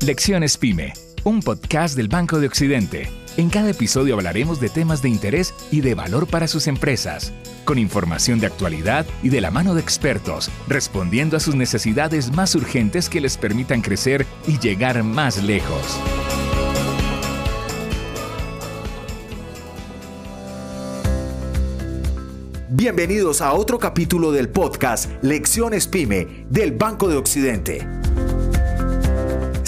Lecciones Pyme, un podcast del Banco de Occidente. En cada episodio hablaremos de temas de interés y de valor para sus empresas, con información de actualidad y de la mano de expertos, respondiendo a sus necesidades más urgentes que les permitan crecer y llegar más lejos. Bienvenidos a otro capítulo del podcast Lecciones Pyme del Banco de Occidente.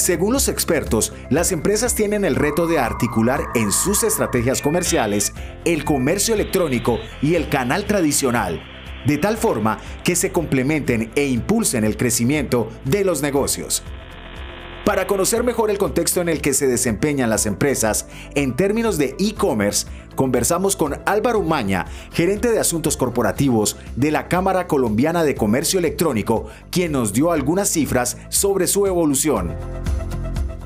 Según los expertos, las empresas tienen el reto de articular en sus estrategias comerciales el comercio electrónico y el canal tradicional, de tal forma que se complementen e impulsen el crecimiento de los negocios. Para conocer mejor el contexto en el que se desempeñan las empresas en términos de e-commerce, conversamos con Álvaro Umaña, gerente de asuntos corporativos de la Cámara Colombiana de Comercio Electrónico, quien nos dio algunas cifras sobre su evolución.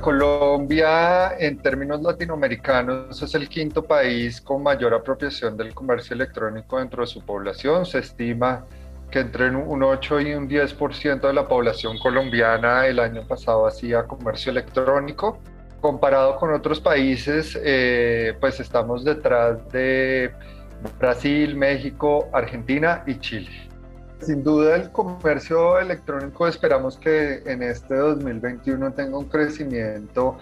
Colombia, en términos latinoamericanos, es el quinto país con mayor apropiación del comercio electrónico dentro de su población. Se estima que entre un 8 y un 10% de la población colombiana el año pasado hacía comercio electrónico. Comparado con otros países, eh, pues estamos detrás de Brasil, México, Argentina y Chile. Sin duda el comercio electrónico esperamos que en este 2021 tenga un crecimiento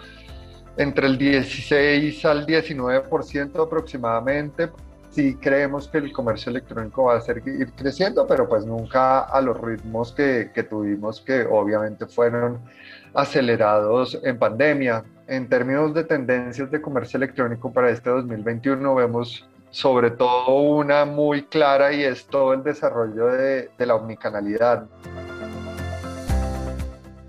entre el 16 al 19% aproximadamente sí creemos que el comercio electrónico va a seguir creciendo, pero pues nunca a los ritmos que, que tuvimos, que obviamente fueron acelerados en pandemia. En términos de tendencias de comercio electrónico para este 2021 vemos sobre todo una muy clara y es todo el desarrollo de, de la omnicanalidad.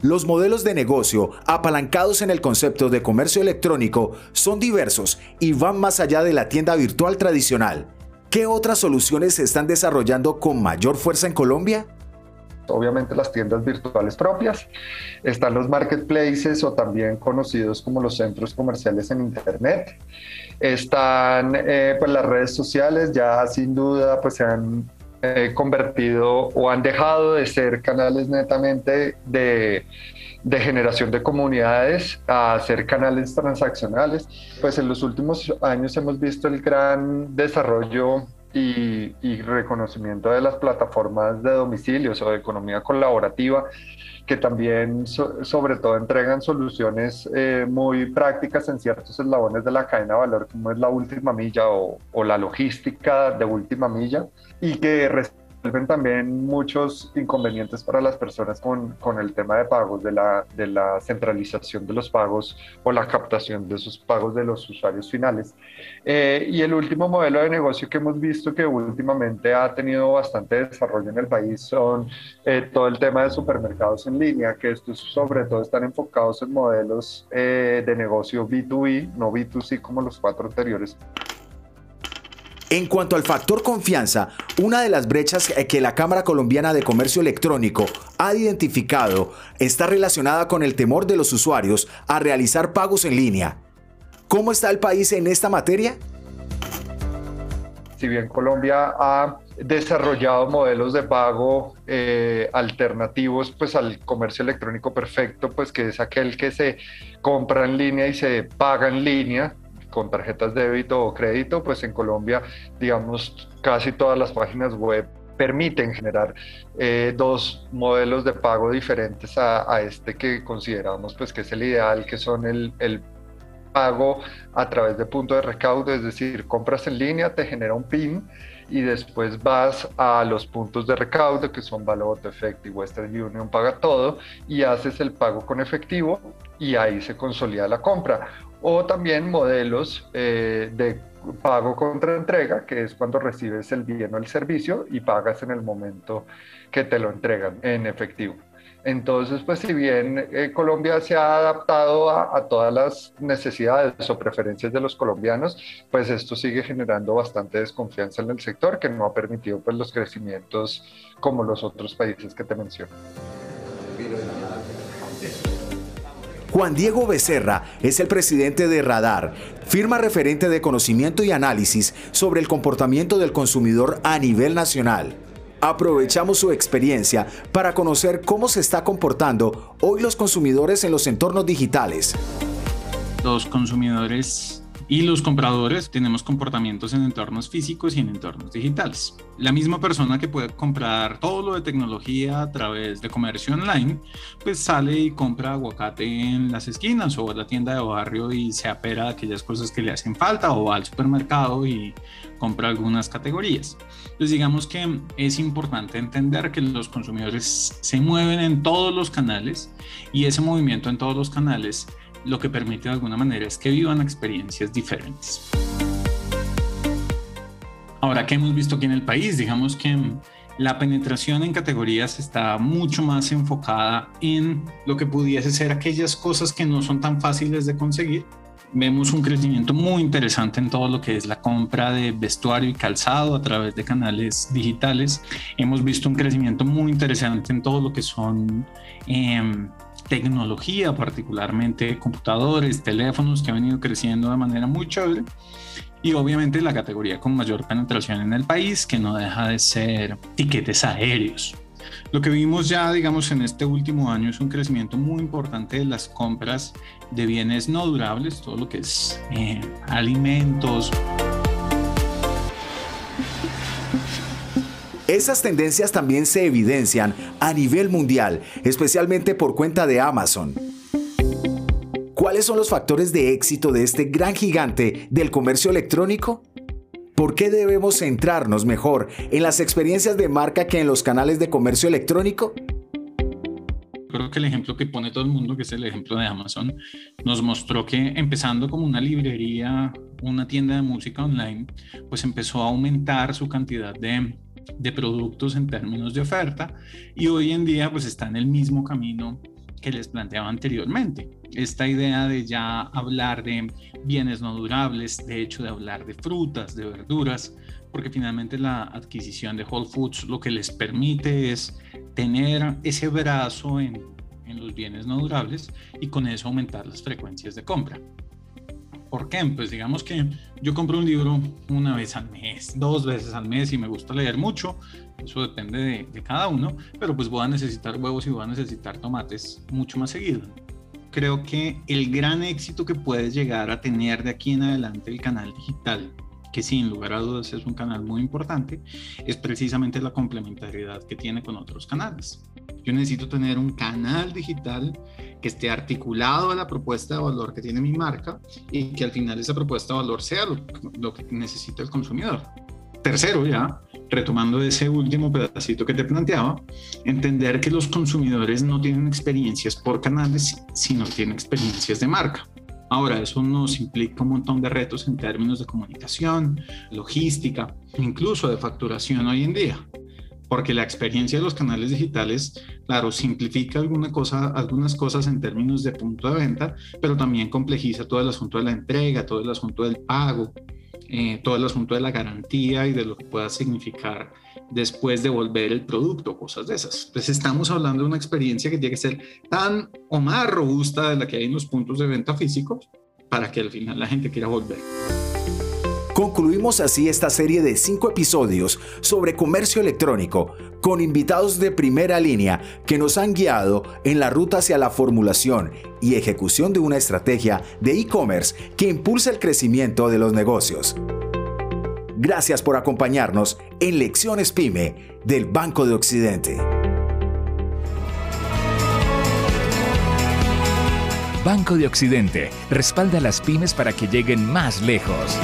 Los modelos de negocio apalancados en el concepto de comercio electrónico son diversos y van más allá de la tienda virtual tradicional. ¿Qué otras soluciones se están desarrollando con mayor fuerza en Colombia? Obviamente las tiendas virtuales propias, están los marketplaces o también conocidos como los centros comerciales en Internet, están eh, pues las redes sociales, ya sin duda pues se han eh, convertido o han dejado de ser canales netamente de, de, generación de comunidades a ser canales transaccionales. Pues en los últimos años hemos visto el gran desarrollo y, y reconocimiento de las plataformas de domicilios o de economía colaborativa que también sobre todo entregan soluciones eh, muy prácticas en ciertos eslabones de la cadena de valor, como es la última milla o, o la logística de última milla, y que resuelven también muchos inconvenientes para las personas con, con el tema de pagos, de la, de la centralización de los pagos o la captación de esos pagos de los usuarios finales. Eh, y el último modelo de negocio que hemos visto que últimamente ha tenido bastante desarrollo en el país son eh, todo el tema de supermercados en línea, que estos sobre todo están enfocados en modelos eh, de negocio B2B, no B2C como los cuatro anteriores. En cuanto al factor confianza, una de las brechas que la Cámara Colombiana de Comercio Electrónico ha identificado está relacionada con el temor de los usuarios a realizar pagos en línea. ¿Cómo está el país en esta materia? Si bien Colombia ha desarrollado modelos de pago eh, alternativos pues al comercio electrónico perfecto, pues que es aquel que se compra en línea y se paga en línea, con tarjetas de débito o crédito, pues en Colombia, digamos, casi todas las páginas web permiten generar eh, dos modelos de pago diferentes a, este que consideramos pues que es el ideal, que son el, pago a través de punto de recaudo, es decir, compras en línea, te genera un PIN y después vas a los puntos de recaudo que son Valor, Efecto y Western Union paga todo y haces el pago con efectivo y ahí se consolida la compra o también modelos eh, de pago contra entrega, que es cuando recibes el bien o el servicio y pagas en el momento que te lo entregan en efectivo. Entonces, pues si bien eh, Colombia se ha adaptado a, a, todas las necesidades o preferencias de los colombianos, pues esto sigue generando bastante desconfianza en el sector que no ha permitido pues los crecimientos como los otros países que te menciono. Juan Diego Becerra es el presidente de Radar, firma referente de conocimiento y análisis sobre el comportamiento del consumidor a nivel nacional. Aprovechamos su experiencia para conocer cómo se está comportando hoy los consumidores en los entornos digitales. Los consumidores y los compradores tenemos comportamientos en entornos físicos y en entornos digitales. La misma persona que puede comprar todo lo de tecnología a través de comercio online, pues sale y compra aguacate en las esquinas o a la tienda de barrio y se apera a aquellas cosas que le hacen falta o va al supermercado y compra algunas categorías. Entonces digamos que es importante entender que los consumidores se mueven en todos los canales y ese movimiento en todos los canales lo que permite de alguna manera es que vivan experiencias diferentes. Ahora, ¿qué hemos visto aquí en el país? Digamos que la penetración en categorías está mucho más enfocada en lo que pudiese ser aquellas cosas que no son tan fáciles de conseguir. Vemos un crecimiento muy interesante en todo lo que es la compra de vestuario y calzado a través de canales digitales. Hemos visto un crecimiento muy interesante en todo lo que son eh, tecnología, particularmente computadores, teléfonos, que ha venido creciendo de manera muy chévere. Y obviamente la categoría con mayor penetración en el país, que no deja de ser tiquetes aéreos. Lo que vimos ya, digamos, en este último año es un crecimiento muy importante de las compras de bienes no durables, todo lo que es eh, alimentos, Esas tendencias también se evidencian a nivel mundial, especialmente por cuenta de Amazon. ¿Cuáles son los factores de éxito de este gran gigante del comercio electrónico? ¿Por qué debemos centrarnos mejor en las experiencias de marca que en los canales de comercio electrónico? Creo que el ejemplo que pone todo el mundo, que es el ejemplo de Amazon, nos mostró que empezando como una librería, una tienda de música online, pues empezó a aumentar su cantidad de de productos en términos de oferta y hoy en día pues está en el mismo camino que les planteaba anteriormente. Esta idea de ya hablar de bienes no durables, de hecho de hablar de frutas, de verduras, porque finalmente la adquisición de Whole Foods lo que les permite es tener ese brazo en, en los bienes no durables y con eso aumentar las frecuencias de compra. ¿Por qué? Pues digamos que yo compro un libro una vez al mes, dos veces al mes y me gusta leer mucho. Eso depende de, cada uno, pero pues voy a necesitar huevos y voy a necesitar tomates mucho más seguido. Creo que el gran éxito que puedes llegar a tener de aquí en adelante el canal digital que sin lugar a dudas es un canal muy importante, es precisamente la complementariedad que tiene con otros canales. Yo necesito tener un canal digital que esté articulado a la propuesta de valor que tiene mi marca y que al final esa propuesta de valor sea lo, que necesita el consumidor. Tercero, ya, retomando ese último pedacito que te planteaba, entender que los consumidores no tienen experiencias por canales, sino tienen experiencias de marca. Ahora, eso nos implica un montón de retos en términos de comunicación, logística, incluso de facturación hoy en día porque la experiencia de los canales digitales, claro, simplifica alguna cosa, algunas cosas en términos de punto de venta, pero también complejiza todo el asunto de la entrega, todo el asunto del pago, eh, todo el asunto de la garantía y de lo que pueda significar después de volver el producto, cosas de esas. Entonces estamos hablando de una experiencia que tiene que ser tan o más robusta de la que hay en los puntos de venta físicos para que al final la gente quiera volver. Concluimos así esta serie de cinco episodios sobre comercio electrónico con invitados de primera línea que nos han guiado en la ruta hacia la formulación y ejecución de una estrategia de e-commerce que impulsa el crecimiento de los negocios. Gracias por acompañarnos en Lecciones Pyme del Banco de Occidente. Banco de Occidente respalda a las pymes para que lleguen más lejos.